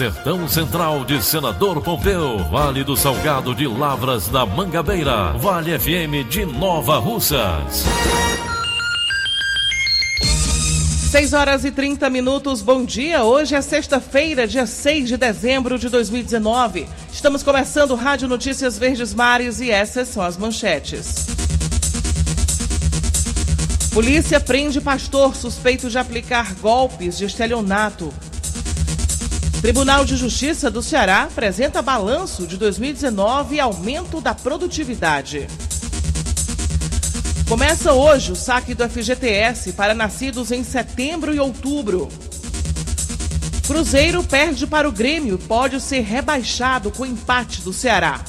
Sertão Central de Senador Pompeu, Vale do Salgado de Lavras da Mangabeira, Vale FM de Nova Russas. 6 horas e 30 minutos, bom dia. Hoje é sexta-feira, dia 6 de dezembro de 2019. Estamos começando Rádio Notícias Verdes Mares e essas são as manchetes. Polícia prende pastor suspeito de aplicar golpes de estelionato. Tribunal de Justiça do Ceará apresenta balanço de 2019 e aumento da produtividade. Começa hoje o saque do FGTS para nascidos em setembro e outubro. Cruzeiro perde para o Grêmio e pode ser rebaixado com empate do Ceará.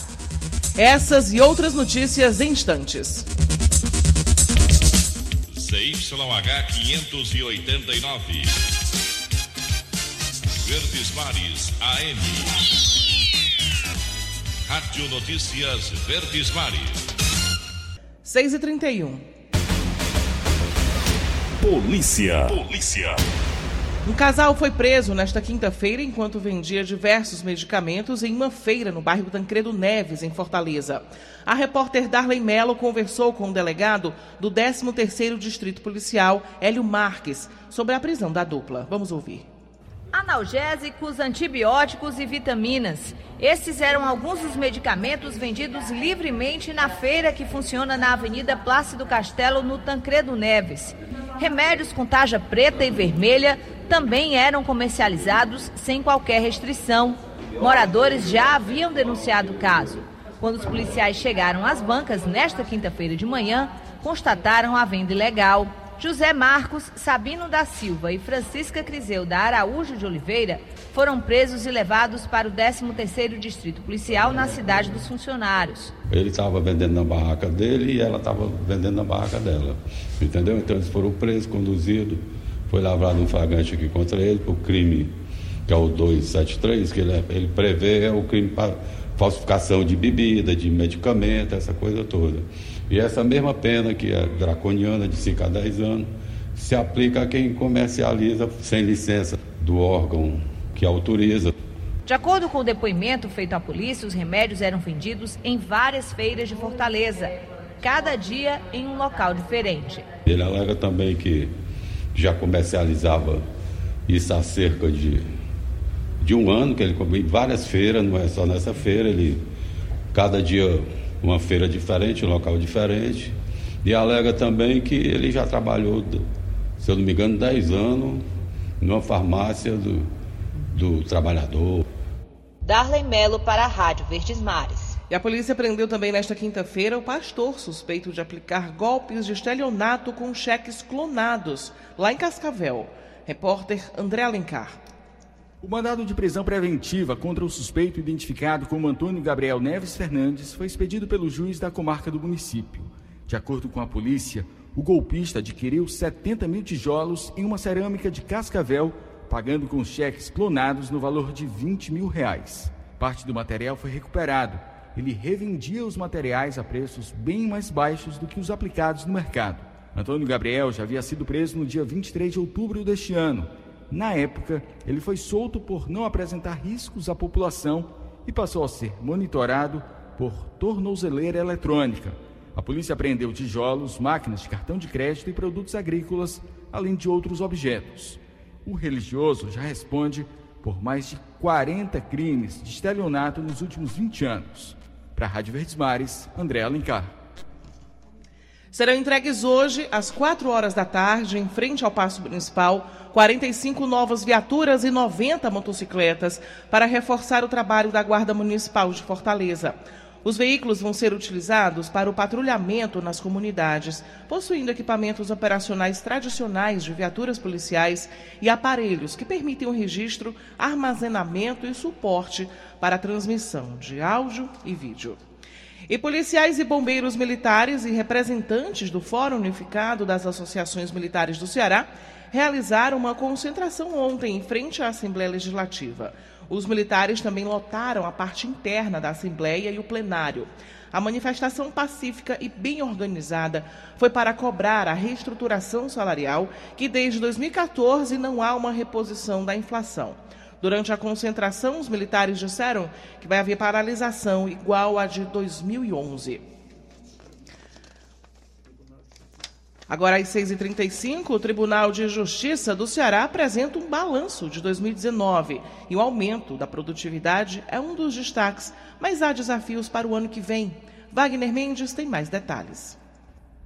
Essas e outras notícias em instantes. ZYH 589. Verdes Mares AM. Rádio Notícias Verdes Mares. 6 e 31 Polícia. Polícia. Um casal foi preso nesta quinta-feira enquanto vendia diversos medicamentos em uma feira no bairro Tancredo Neves, em Fortaleza. A repórter Darley Mello conversou com o delegado do 13º Distrito Policial, Hélio Marques, sobre a prisão da dupla. Vamos ouvir. Analgésicos, antibióticos e vitaminas. Esses eram alguns dos medicamentos vendidos livremente na feira que funciona na Avenida Plácido Castelo, no Tancredo Neves. Remédios com tarja preta e vermelha também eram comercializados sem qualquer restrição. Moradores já haviam denunciado o caso. Quando os policiais chegaram às bancas nesta quinta-feira de manhã, constataram a venda ilegal. José Marcos, Sabino da Silva e Francisca Criseu da Araújo de Oliveira foram presos e levados para o 13º Distrito Policial na cidade dos funcionários. Ele estava vendendo na barraca dele e ela estava vendendo na barraca dela. Entendeu? Então eles foram presos, conduzidos. Foi lavrado um flagrante aqui contra ele por crime, que é o 273, que ele, ele prevê é o crime para falsificação de bebida, de medicamento, essa coisa toda. E essa mesma pena, que é draconiana, de 5 a 10 anos, se aplica a quem comercializa sem licença do órgão que autoriza. De acordo com o depoimento feito à polícia, os remédios eram vendidos em várias feiras de Fortaleza, cada dia em um local diferente. Ele alega também que já comercializava isso há cerca de, de um ano, que ele comprou em várias feiras, não é só nessa feira, ele cada dia uma feira diferente, um local diferente. E alega também que ele já trabalhou, se eu não me engano, 10 anos numa farmácia do, do trabalhador. Darley Melo para a Rádio Verdes Mares. E a polícia prendeu também nesta quinta-feira o pastor suspeito de aplicar golpes de estelionato com cheques clonados, lá em Cascavel. Repórter André Alencar. O mandado de prisão preventiva contra o suspeito identificado como Antônio Gabriel Neves Fernandes foi expedido pelo juiz da comarca do município. De acordo com a polícia, o golpista adquiriu 70 mil tijolos em uma cerâmica de Cascavel, pagando com cheques clonados no valor de 20 mil reais. Parte do material foi recuperado. Ele revendia os materiais a preços bem mais baixos do que os aplicados no mercado. Antônio Gabriel já havia sido preso no dia 23 de outubro deste ano na época, ele foi solto por não apresentar riscos à população e passou a ser monitorado por tornozeleira eletrônica. A polícia apreendeu tijolos, máquinas de cartão de crédito e produtos agrícolas, além de outros objetos. O religioso já responde por mais de 40 crimes de estelionato nos últimos 20 anos. Para a Rádio Verdes Mares, André Alencar. Serão entregues hoje, às 4 horas da tarde, em frente ao Paço Municipal, 45 novas viaturas e 90 motocicletas para reforçar o trabalho da Guarda Municipal de Fortaleza. Os veículos vão ser utilizados para o patrulhamento nas comunidades, possuindo equipamentos operacionais tradicionais de viaturas policiais e aparelhos que permitem o registro, armazenamento e suporte para a transmissão de áudio e vídeo. E policiais e bombeiros militares e representantes do Fórum Unificado das Associações Militares do Ceará realizaram uma concentração ontem em frente à Assembleia Legislativa. Os militares também lotaram a parte interna da Assembleia e o plenário. A manifestação pacífica e bem organizada foi para cobrar a reestruturação salarial, que desde 2014 não há uma reposição da inflação. Durante a concentração, os militares disseram que vai haver paralisação igual à de 2011. Agora, às 6h35, o Tribunal de Justiça do Ceará apresenta um balanço de 2019 e o aumento da produtividade é um dos destaques, mas há desafios para o ano que vem. Wagner Mendes tem mais detalhes.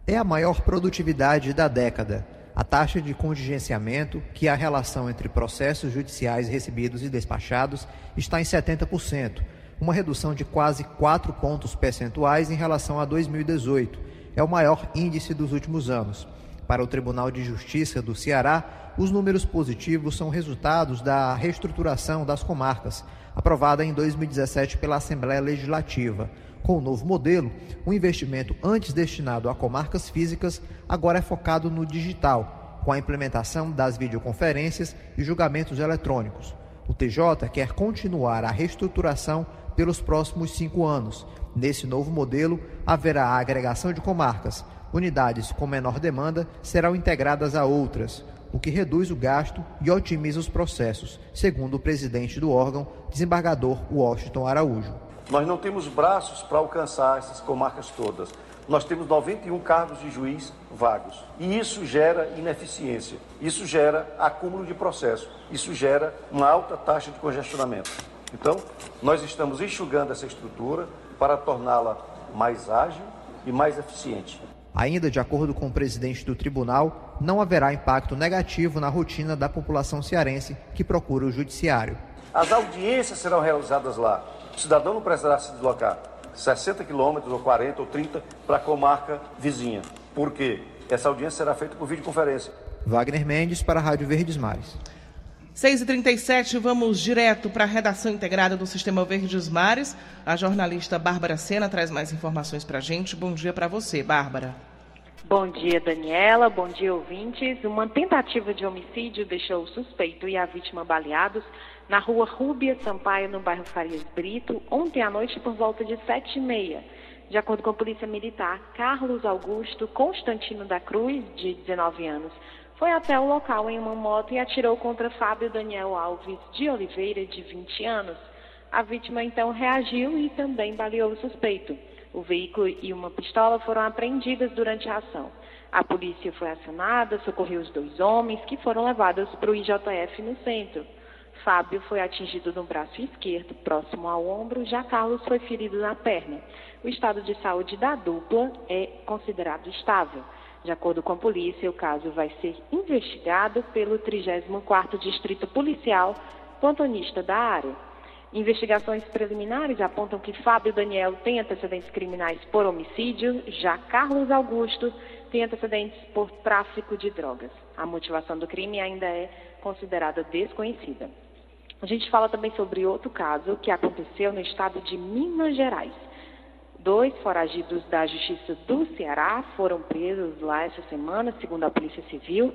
É a maior produtividade da década. A taxa de contingenciamento, que é a relação entre processos judiciais recebidos e despachados, está em 70%, uma redução de quase 4 pontos percentuais em relação a 2018 é o maior índice dos últimos anos. Para o Tribunal de Justiça do Ceará, os números positivos são resultados da reestruturação das comarcas, aprovada em 2017 pela Assembleia Legislativa. Com o novo modelo, o investimento antes destinado a comarcas físicas agora é focado no digital, com a implementação das videoconferências e julgamentos eletrônicos. O TJ quer continuar a reestruturação pelos próximos cinco anos, Nesse novo modelo, haverá a agregação de comarcas. Unidades com menor demanda serão integradas a outras, o que reduz o gasto e otimiza os processos, segundo o presidente do órgão, desembargador Washington Araújo. Nós não temos braços para alcançar essas comarcas todas. Nós temos 91 cargos de juiz vagos. E isso gera ineficiência, isso gera acúmulo de processo, isso gera uma alta taxa de congestionamento. Então, nós estamos enxugando essa estrutura, para torná-la mais ágil e mais eficiente. Ainda de acordo com o presidente do tribunal, não haverá impacto negativo na rotina da população cearense que procura o judiciário. As audiências serão realizadas lá. O cidadão não precisará se deslocar 60 quilômetros, ou 40, ou 30 para a comarca vizinha. Por quê? Essa audiência será feita por videoconferência. Wagner Mendes para a Rádio Verdes Mares. 6h37, vamos direto para a redação integrada do Sistema Verdes Mares. A jornalista Bárbara Sena traz mais informações para a gente. Bom dia para você, Bárbara. Bom dia, Daniela. Bom dia, ouvintes. Uma tentativa de homicídio deixou o suspeito e a vítima baleados na rua Rúbia Sampaio, no bairro Farias Brito, ontem à noite por volta de sete e meia. De acordo com a Polícia Militar, Carlos Augusto Constantino da Cruz, de 19 anos, foi até o local em uma moto e atirou contra Fábio Daniel Alves de Oliveira, de 20 anos. A vítima então reagiu e também baleou o suspeito. O veículo e uma pistola foram apreendidas durante a ação. A polícia foi acionada, socorreu os dois homens, que foram levados para o IJF no centro. Fábio foi atingido no braço esquerdo, próximo ao ombro, já Carlos foi ferido na perna. O estado de saúde da dupla é considerado estável. De acordo com a polícia, o caso vai ser investigado pelo 34º Distrito Policial, plantonista da área. Investigações preliminares apontam que Fábio Daniel tem antecedentes criminais por homicídio, já Carlos Augusto tem antecedentes por tráfico de drogas. A motivação do crime ainda é considerada desconhecida. A gente fala também sobre outro caso que aconteceu no estado de Minas Gerais. Dois foragidos da Justiça do Ceará foram presos lá essa semana, segundo a Polícia Civil.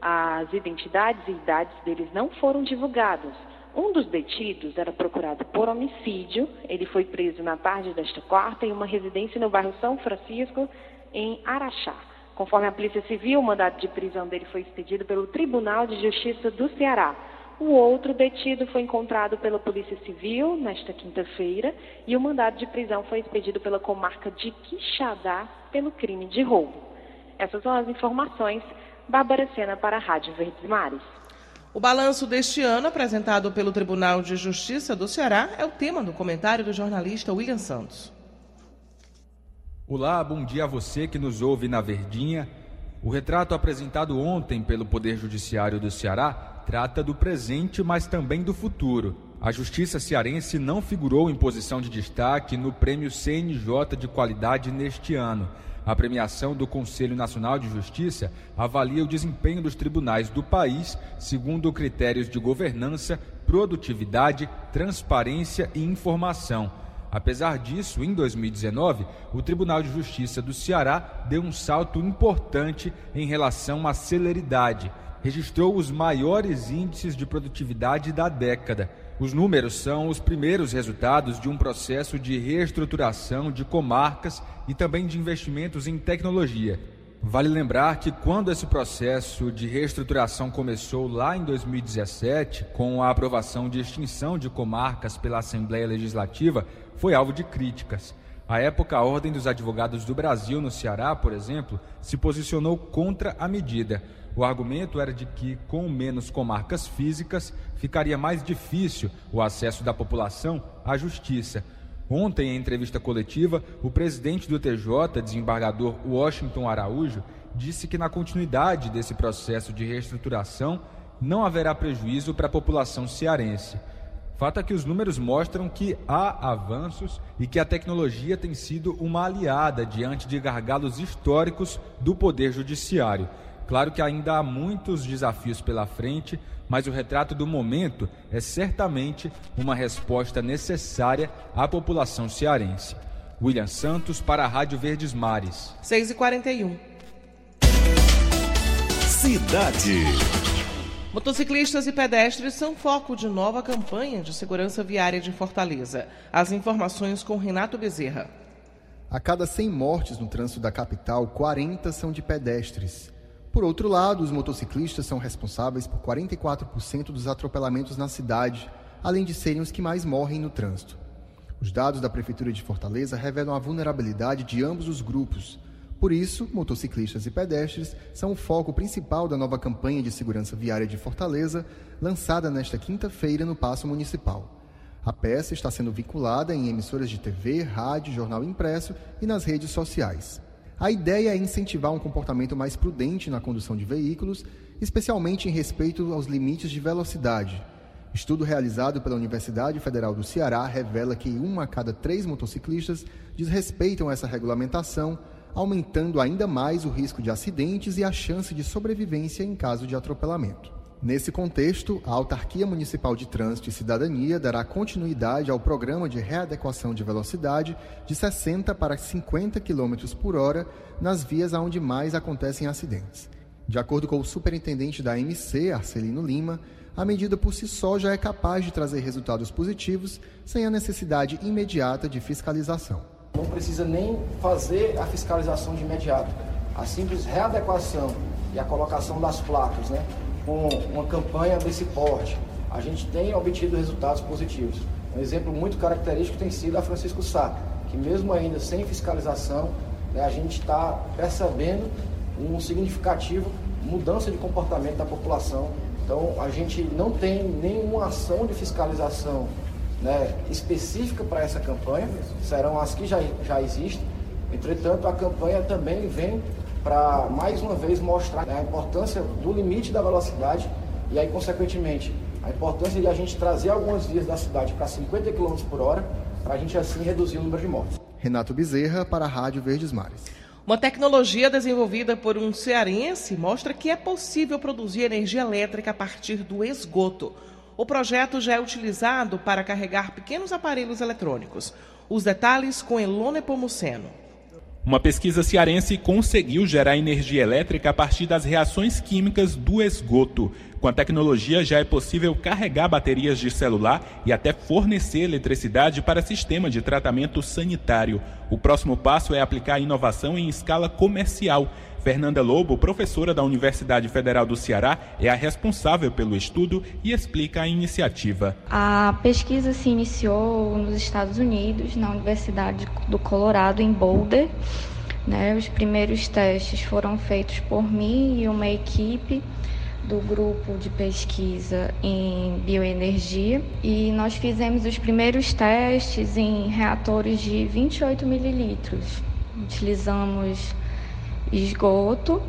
As identidades e idades deles não foram divulgadas. Um dos detidos era procurado por homicídio. Ele foi preso na tarde desta quarta em uma residência no bairro São Francisco, em Araxá. Conforme a Polícia Civil, o mandado de prisão dele foi expedido pelo Tribunal de Justiça do Ceará. O outro detido foi encontrado pela Polícia Civil nesta quinta-feira e o mandado de prisão foi expedido pela comarca de Quixadá pelo crime de roubo. Essas são as informações. Bárbara Sena para a Rádio Verdes Mares. O balanço deste ano, apresentado pelo Tribunal de Justiça do Ceará, é o tema do comentário do jornalista William Santos. Olá, bom dia a você que nos ouve na Verdinha. O retrato apresentado ontem pelo Poder Judiciário do Ceará trata do presente, mas também do futuro. A Justiça Cearense não figurou em posição de destaque no Prêmio CNJ de Qualidade neste ano. A premiação do Conselho Nacional de Justiça avalia o desempenho dos tribunais do país segundo critérios de governança, produtividade, transparência e informação. Apesar disso, em 2019, o Tribunal de Justiça do Ceará deu um salto importante em relação à celeridade. Registrou os maiores índices de produtividade da década. Os números são os primeiros resultados de um processo de reestruturação de comarcas e também de investimentos em tecnologia. Vale lembrar que quando esse processo de reestruturação começou lá em 2017, com a aprovação de extinção de comarcas pela Assembleia Legislativa, foi alvo de críticas. À época, a Ordem dos Advogados do Brasil, no Ceará, por exemplo, se posicionou contra a medida. O argumento era de que, com menos comarcas físicas, ficaria mais difícil o acesso da população à justiça. Ontem, em entrevista coletiva, o presidente do TJ, desembargador Washington Araújo, disse que, na continuidade desse processo de reestruturação, não haverá prejuízo para a população cearense. Fato é que os números mostram que há avanços e que a tecnologia tem sido uma aliada diante de gargalos históricos do Poder Judiciário. Claro que ainda há muitos desafios pela frente, mas o retrato do momento é certamente uma resposta necessária à população cearense. William Santos para a Rádio Verdes Mares. 6h41. Cidade. Motociclistas e pedestres são foco de nova campanha de segurança viária de Fortaleza. As informações com Renato Bezerra. A cada 100 mortes no trânsito da capital, 40 são de pedestres. Por outro lado, os motociclistas são responsáveis por 44% dos atropelamentos na cidade, além de serem os que mais morrem no trânsito. Os dados da Prefeitura de Fortaleza revelam a vulnerabilidade de ambos os grupos. Por isso, motociclistas e pedestres são o foco principal da nova campanha de segurança viária de Fortaleza, lançada nesta quinta-feira no Paço Municipal. A peça está sendo vinculada em emissoras de TV, rádio, jornal impresso e nas redes sociais. A ideia é incentivar um comportamento mais prudente na condução de veículos, especialmente em respeito aos limites de velocidade. Estudo realizado pela Universidade Federal do Ceará revela que uma a cada três motociclistas desrespeitam essa regulamentação, aumentando ainda mais o risco de acidentes e a chance de sobrevivência em caso de atropelamento. Nesse contexto, a Autarquia Municipal de Trânsito e Cidadania dará continuidade ao programa de readequação de velocidade de 60 para 50 km por hora nas vias onde mais acontecem acidentes. De acordo com o superintendente da MC, Arcelino Lima, a medida por si só já é capaz de trazer resultados positivos sem a necessidade imediata de fiscalização. Não precisa nem fazer a fiscalização de imediato. A simples readequação e a colocação das placas, né? Com uma campanha desse porte, a gente tem obtido resultados positivos. Um exemplo muito característico tem sido a Francisco Sá, que mesmo ainda sem fiscalização, né, a gente está percebendo um significativo mudança de comportamento da população. Então, a gente não tem nenhuma ação de fiscalização né, específica para essa campanha, serão as que já, já existem. Entretanto, a campanha também vem para mais uma vez mostrar né, a importância do limite da velocidade e aí, consequentemente, a importância de a gente trazer algumas vias da cidade para 50 km por hora, para a gente assim reduzir o número de mortes. Renato Bezerra para a Rádio Verdes Mares. Uma tecnologia desenvolvida por um cearense mostra que é possível produzir energia elétrica a partir do esgoto. O projeto já é utilizado para carregar pequenos aparelhos eletrônicos. Os detalhes com Elone Pomuceno. Uma pesquisa cearense conseguiu gerar energia elétrica a partir das reações químicas do esgoto. Com a tecnologia já é possível carregar baterias de celular e até fornecer eletricidade para sistema de tratamento sanitário. O próximo passo é aplicar a inovação em escala comercial. Fernanda Lobo, professora da Universidade Federal do Ceará, é a responsável pelo estudo e explica a iniciativa. A pesquisa se iniciou nos Estados Unidos, na Universidade do Colorado, em Boulder. Né? Os primeiros testes foram feitos por mim e uma equipe do grupo de pesquisa em bioenergia e nós fizemos os primeiros testes em reatores de 28 mililitros. Utilizamos esgoto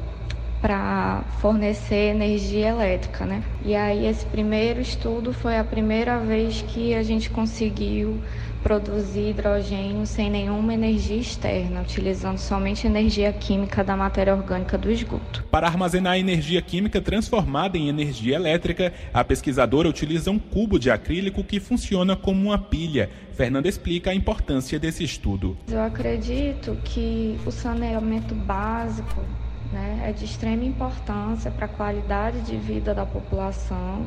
para fornecer energia elétrica, né? E aí esse primeiro estudo foi a primeira vez que a gente conseguiu produzir hidrogênio sem nenhuma energia externa, utilizando somente energia química da matéria orgânica do esgoto. Para armazenar energia química transformada em energia elétrica, a pesquisadora utiliza um cubo de acrílico que funciona como uma pilha. Fernanda explica a importância desse estudo. Eu acredito que o saneamento básico né, é de extrema importância para a qualidade de vida da população,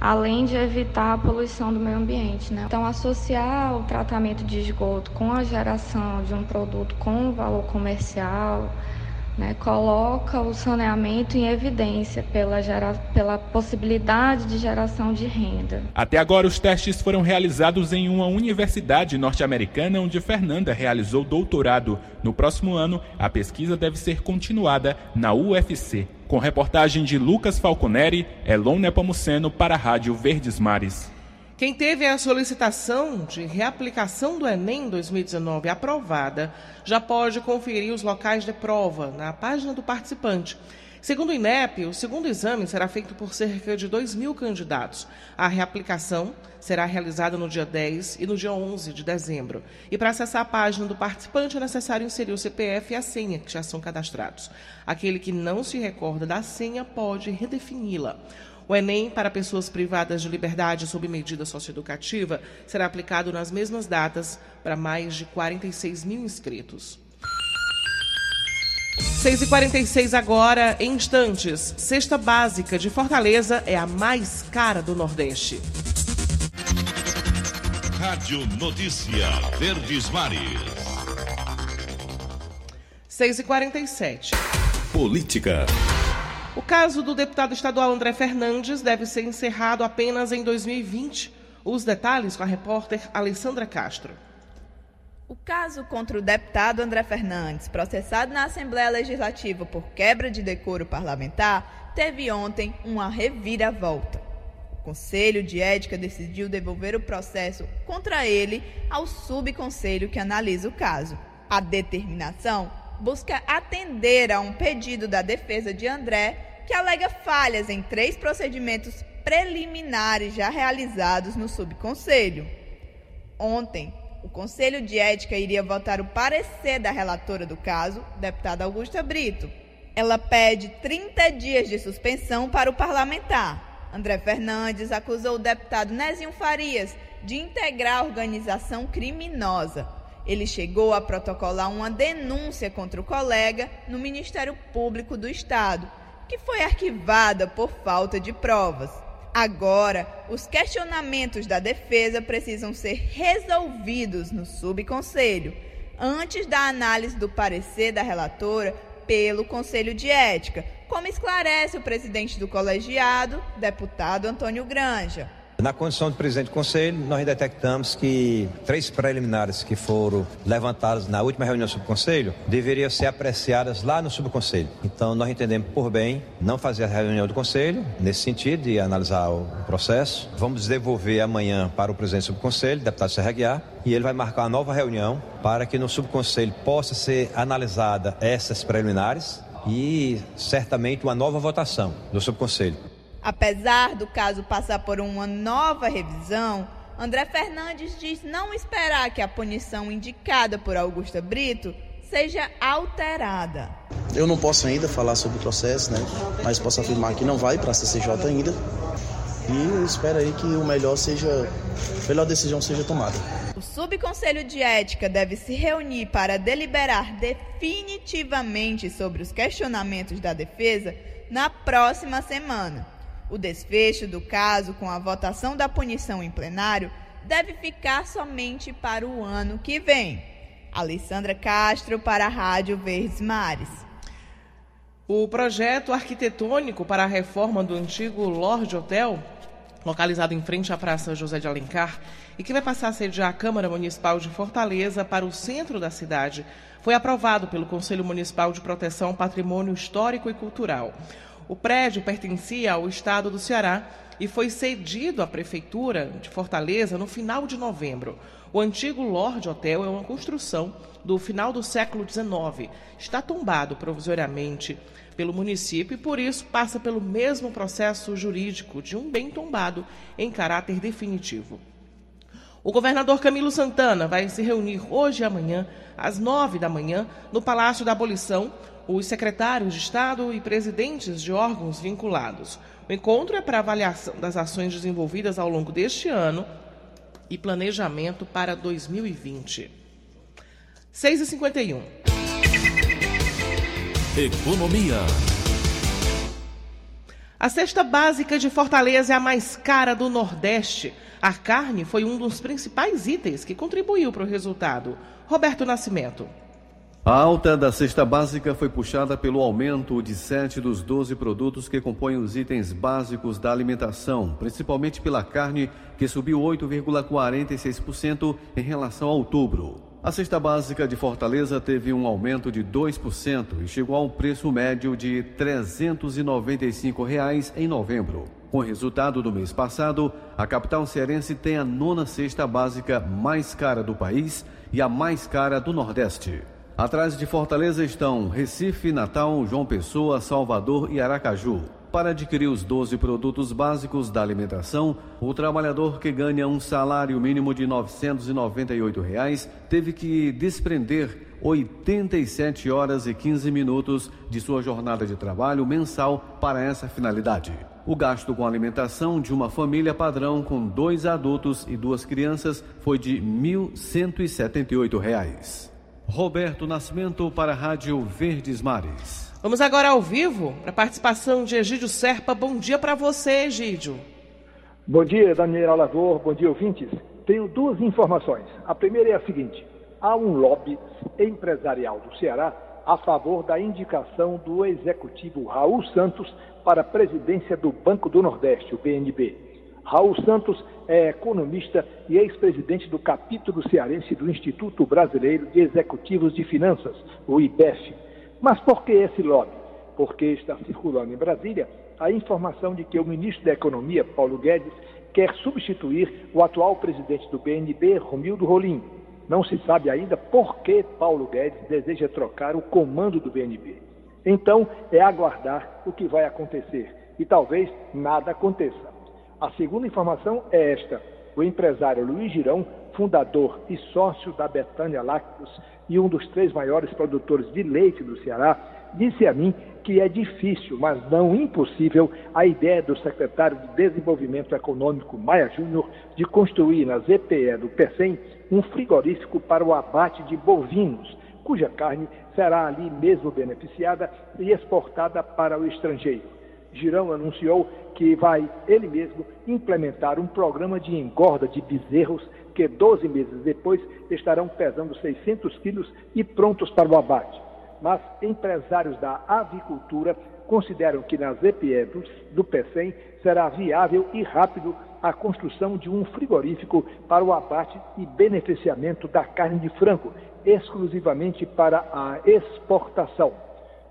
além de evitar a poluição do meio ambiente. Né? Então, associar o tratamento de esgoto com a geração de um produto com valor comercial né, coloca o saneamento em evidência pela, gera, pela possibilidade de geração de renda. Até agora, os testes foram realizados em uma universidade norte-americana onde Fernanda realizou doutorado. No próximo ano, a pesquisa deve ser continuada na UFC. Com reportagem de Lucas Falconeri, Elon Nepomuceno para a Rádio Verdes Mares. Quem teve a solicitação de reaplicação do Enem 2019 aprovada já pode conferir os locais de prova na página do participante. Segundo o INEP, o segundo exame será feito por cerca de 2 mil candidatos. A reaplicação será realizada no dia 10 e no dia 11 de dezembro. E para acessar a página do participante é necessário inserir o CPF e a senha, que já são cadastrados. Aquele que não se recorda da senha pode redefini-la. O Enem para pessoas privadas de liberdade sob medida socioeducativa será aplicado nas mesmas datas para mais de 46 mil inscritos. 6h46 agora, em instantes. Cesta básica de Fortaleza é a mais cara do Nordeste. Rádio Notícia Verdes Mares. 6h47. Política. O caso do deputado estadual André Fernandes deve ser encerrado apenas em 2020. Os detalhes com a repórter Alessandra Castro. O caso contra o deputado André Fernandes, processado na Assembleia Legislativa por quebra de decoro parlamentar, teve ontem uma reviravolta. O Conselho de Ética decidiu devolver o processo contra ele ao subconselho que analisa o caso. A determinação busca atender a um pedido da defesa de André, que alega falhas em três procedimentos preliminares já realizados no subconselho. Ontem, o Conselho de Ética iria votar o parecer da relatora do caso, deputada Augusta Brito. Ela pede 30 dias de suspensão para o parlamentar. André Fernandes acusou o deputado Nezinho Farias de integrar a organização criminosa ele chegou a protocolar uma denúncia contra o colega no Ministério Público do Estado, que foi arquivada por falta de provas. Agora, os questionamentos da defesa precisam ser resolvidos no subconselho, antes da análise do parecer da relatora pelo Conselho de Ética, como esclarece o presidente do colegiado, deputado Antônio Granja. Na condição de presidente do conselho, nós detectamos que três preliminares que foram levantadas na última reunião do subconselho deveriam ser apreciadas lá no subconselho. Então, nós entendemos por bem não fazer a reunião do conselho, nesse sentido, de analisar o processo. Vamos devolver amanhã para o presidente do subconselho, deputado Serra Guiar, e ele vai marcar uma nova reunião para que no subconselho possa ser analisada essas preliminares e certamente uma nova votação do subconselho. Apesar do caso passar por uma nova revisão, André Fernandes diz não esperar que a punição indicada por Augusta Brito seja alterada. Eu não posso ainda falar sobre o processo, né? Mas posso afirmar que não vai para a CCJ ainda. E eu espero aí que o melhor seja, a melhor decisão seja tomada. O Subconselho de Ética deve se reunir para deliberar definitivamente sobre os questionamentos da defesa na próxima semana. O desfecho do caso, com a votação da punição em plenário, deve ficar somente para o ano que vem. Alessandra Castro, para a Rádio Verdes Mares. O projeto arquitetônico para a reforma do antigo Lorde Hotel, localizado em frente à Praça José de Alencar, e que vai passar a sediar a Câmara Municipal de Fortaleza para o centro da cidade, foi aprovado pelo Conselho Municipal de Proteção ao Patrimônio Histórico e Cultural. O prédio pertencia ao estado do Ceará e foi cedido à Prefeitura de Fortaleza no final de novembro. O antigo Lorde Hotel é uma construção do final do século XIX. Está tombado provisoriamente pelo município e, por isso, passa pelo mesmo processo jurídico de um bem tombado em caráter definitivo. O governador Camilo Santana vai se reunir hoje e amanhã, às nove da manhã, no Palácio da Abolição, os secretários de Estado e presidentes de órgãos vinculados. O encontro é para avaliação das ações desenvolvidas ao longo deste ano e planejamento para 2020. 6h51. Economia. A cesta básica de Fortaleza é a mais cara do Nordeste. A carne foi um dos principais itens que contribuiu para o resultado. Roberto Nascimento. A alta da cesta básica foi puxada pelo aumento de 7 dos 12 produtos que compõem os itens básicos da alimentação, principalmente pela carne, que subiu 8,46% em relação a outubro. A cesta básica de Fortaleza teve um aumento de 2% e chegou a um preço médio de 395 reais em novembro. Com o resultado do mês passado, a capital cearense tem a nona cesta básica mais cara do país e a mais cara do Nordeste. Atrás de Fortaleza estão Recife, Natal, João Pessoa, Salvador e Aracaju. Para adquirir os 12 produtos básicos da alimentação, o trabalhador que ganha um salário mínimo de 998 reais teve que desprender 87 horas e 15 minutos de sua jornada de trabalho mensal para essa finalidade. O gasto com alimentação de uma família padrão com dois adultos e duas crianças foi de 1.178 reais. Roberto Nascimento para a Rádio Verdes Mares. Vamos agora ao vivo para a participação de Egídio Serpa. Bom dia para você, Egídio. Bom dia, Daniel Lavor. Bom dia, ouvintes. Tenho duas informações. A primeira é a seguinte: há um lobby empresarial do Ceará a favor da indicação do executivo Raul Santos para a presidência do Banco do Nordeste, o BNB. Raul Santos é economista e ex-presidente do capítulo cearense do Instituto Brasileiro de Executivos de Finanças, o IBEF. Mas por que esse lobby? Porque está circulando em Brasília a informação de que o ministro da Economia, Paulo Guedes, quer substituir o atual presidente do BNB, Romildo Rolim. Não se sabe ainda por que Paulo Guedes deseja trocar o comando do BNB. Então, é aguardar o que vai acontecer e talvez nada aconteça. A segunda informação é esta: o empresário Luiz Girão, fundador e sócio da Betânia Lácteos, e um dos três maiores produtores de leite do Ceará, disse a mim que é difícil, mas não impossível, a ideia do secretário de Desenvolvimento Econômico, Maia Júnior, de construir na ZPE do PECEM um frigorífico para o abate de bovinos, cuja carne será ali mesmo beneficiada e exportada para o estrangeiro. Girão anunciou que vai ele mesmo implementar um programa de engorda de bezerros que 12 meses depois estarão pesando 600 quilos e prontos para o abate. Mas empresários da avicultura consideram que na ZPE do, do PECEM será viável e rápido a construção de um frigorífico para o abate e beneficiamento da carne de frango, exclusivamente para a exportação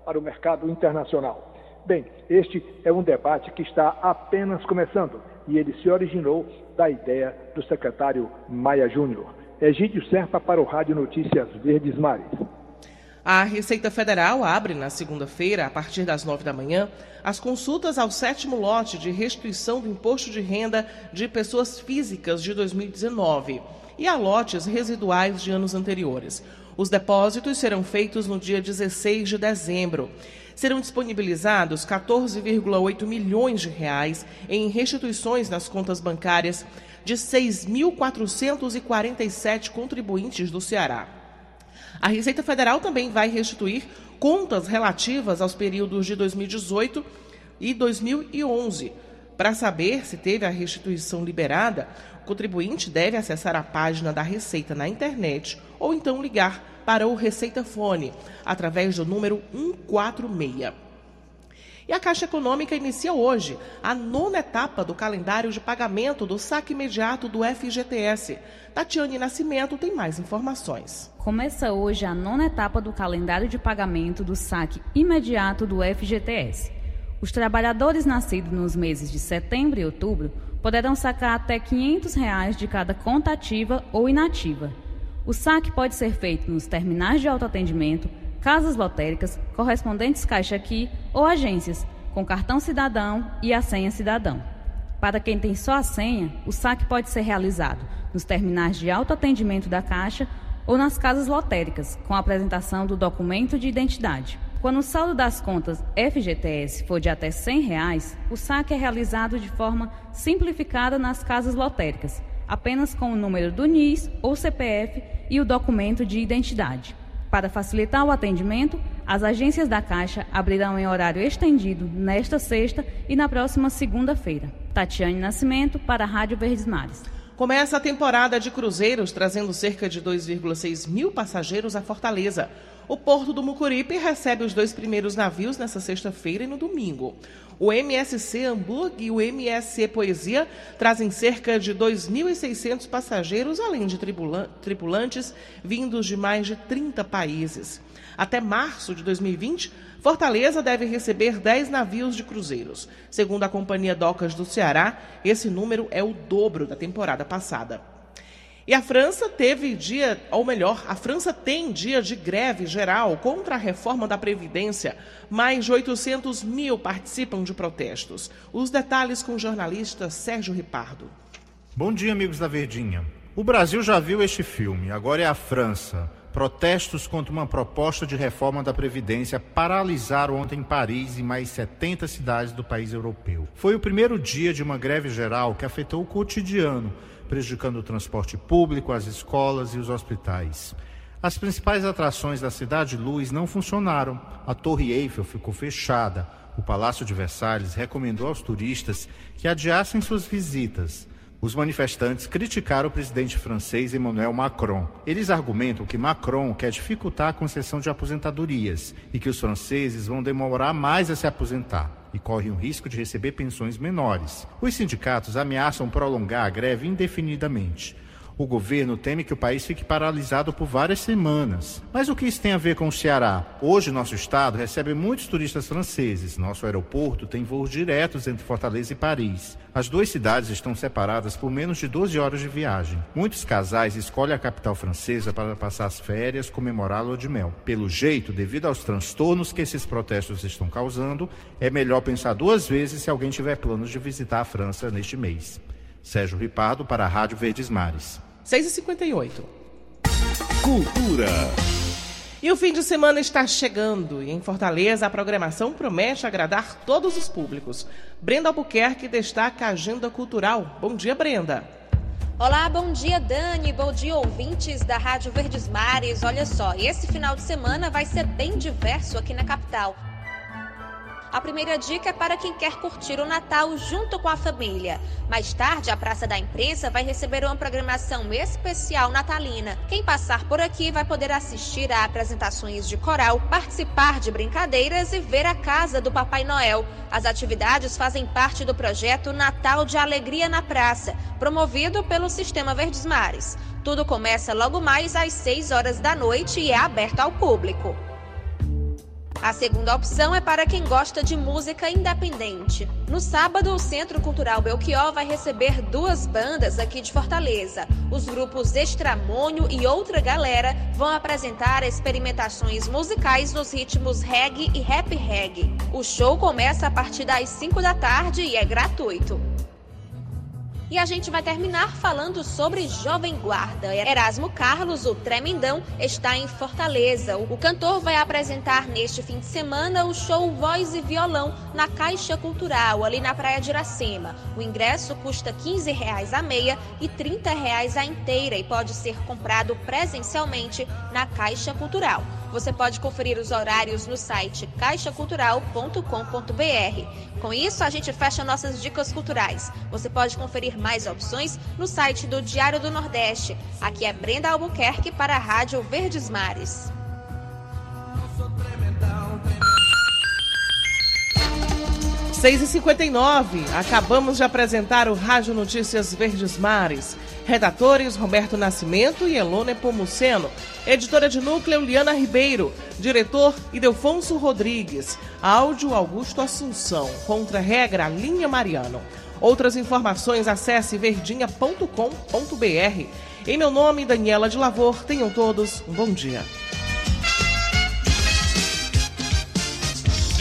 para o mercado internacional. Bem, este é um debate que está apenas começando e ele se originou da ideia do secretário Maia Júnior. Egídio Serpa para o Rádio Notícias Verdes Mares. A Receita Federal abre na segunda-feira, a partir das nove da manhã, as consultas ao sétimo lote de restituição do imposto de renda de pessoas físicas de 2019 e a lotes residuais de anos anteriores. Os depósitos serão feitos no dia 16 de dezembro serão disponibilizados 14,8 milhões de reais em restituições nas contas bancárias de 6.447 contribuintes do Ceará. A Receita Federal também vai restituir contas relativas aos períodos de 2018 e 2011, Para saber se teve a restituição liberada, o contribuinte deve acessar a página da Receita na internet ou então ligar para o Receita Fone através do número 146. E a Caixa Econômica inicia hoje a nona etapa do calendário de pagamento do saque imediato do FGTS. Tatiane Nascimento tem mais informações. Começa hoje a nona etapa do calendário de pagamento do saque imediato do FGTS. Os trabalhadores nascidos nos meses de setembro e outubro poderão sacar até 500 reais de cada conta ativa ou inativa. O saque pode ser feito nos terminais de autoatendimento, casas lotéricas, correspondentes Caixa Aqui ou agências, com cartão cidadão e a senha cidadão. Para quem tem só a senha, o saque pode ser realizado nos terminais de autoatendimento da Caixa ou nas casas lotéricas, com a apresentação do documento de identidade. Quando o saldo das contas FGTS for de até 100 reais, o saque é realizado de forma simplificada nas casas lotéricas, apenas com o número do NIS ou CPF e o documento de identidade. Para facilitar o atendimento, as agências da Caixa abrirão em horário estendido nesta sexta e na próxima segunda-feira. Tatiane Nascimento, para a Rádio Verdes Mares. Começa a temporada de cruzeiros, trazendo cerca de 2,6 mil passageiros à Fortaleza. O Porto do Mucuripe recebe os dois primeiros navios nesta sexta-feira e no domingo. O MSC Hamburg e o MSC Poesia trazem cerca de 2.600 passageiros, além de tripulantes vindos de mais de 30 países. Até março de 2020, Fortaleza deve receber 10 navios de cruzeiros. Segundo a Companhia Docas do Ceará, esse número é o dobro da temporada passada. E a França teve dia, ou melhor, a França tem dia de greve geral contra a reforma da Previdência. Mais de 800 mil participam de protestos. Os detalhes com o jornalista Sérgio Ripardo. Bom dia, amigos da Verdinha. O Brasil já viu este filme, agora é a França. Protestos contra uma proposta de reforma da Previdência paralisaram ontem em Paris e mais 70 cidades do país europeu. Foi o primeiro dia de uma greve geral que afetou o cotidiano prejudicando o transporte público, as escolas e os hospitais. As principais atrações da Cidade Luz não funcionaram. A Torre Eiffel ficou fechada. O Palácio de Versalhes recomendou aos turistas que adiassem suas visitas. Os manifestantes criticaram o presidente francês Emmanuel Macron. Eles argumentam que Macron quer dificultar a concessão de aposentadorias e que os franceses vão demorar mais a se aposentar e correm o risco de receber pensões menores. Os sindicatos ameaçam prolongar a greve indefinidamente. O governo teme que o país fique paralisado por várias semanas. Mas o que isso tem a ver com o Ceará? Hoje, nosso estado recebe muitos turistas franceses. Nosso aeroporto tem voos diretos entre Fortaleza e Paris. As duas cidades estão separadas por menos de 12 horas de viagem. Muitos casais escolhem a capital francesa para passar as férias, comemorar a de mel. Pelo jeito, devido aos transtornos que esses protestos estão causando, é melhor pensar duas vezes se alguém tiver planos de visitar a França neste mês. Sérgio Ripardo para a Rádio Verdes Mares. 6h58. Cultura. E o fim de semana está chegando e em Fortaleza a programação promete agradar todos os públicos. Brenda Albuquerque destaca a agenda cultural. Bom dia, Brenda. Olá, bom dia Dani, bom dia ouvintes da Rádio Verdes Mares. Olha só, esse final de semana vai ser bem diverso aqui na capital. A primeira dica é para quem quer curtir o Natal junto com a família. Mais tarde, a Praça da Imprensa vai receber uma programação especial natalina. Quem passar por aqui vai poder assistir a apresentações de coral, participar de brincadeiras e ver a casa do Papai Noel. As atividades fazem parte do projeto Natal de Alegria na Praça, promovido pelo Sistema Verdes Mares. Tudo começa logo mais às 6 horas da noite e é aberto ao público. A segunda opção é para quem gosta de música independente. No sábado, o Centro Cultural Belchior vai receber duas bandas aqui de Fortaleza. Os grupos Extramônio e Outra Galera vão apresentar experimentações musicais nos ritmos reggae e rap reggae. O show começa a partir das 5 da tarde e é gratuito. E a gente vai terminar falando sobre Jovem Guarda. Erasmo Carlos, o Tremendão, está em Fortaleza. O cantor vai apresentar neste fim de semana o show Voz e Violão na Caixa Cultural, ali na Praia de Iracema. O ingresso custa 15 reais a meia e 30 reais a inteira e pode ser comprado presencialmente na Caixa Cultural. Você pode conferir os horários no site caixacultural.com.br. Com isso, a gente fecha nossas dicas culturais. Você pode conferir mais opções no site do Diário do Nordeste. Aqui é Brenda Albuquerque para a Rádio Verdes Mares. Seis e cinquenta e nove. Acabamos de apresentar o Rádio Notícias Verdes Mares. Redatores Roberto Nascimento e Elone Pomuceno. Editora de núcleo Liana Ribeiro. Diretor Idelfonso Rodrigues. Áudio Augusto Assunção. Contra-regra Linha Mariano. Outras informações acesse verdinha.com.br. Em meu nome, Daniela de Lavor, tenham todos um bom dia.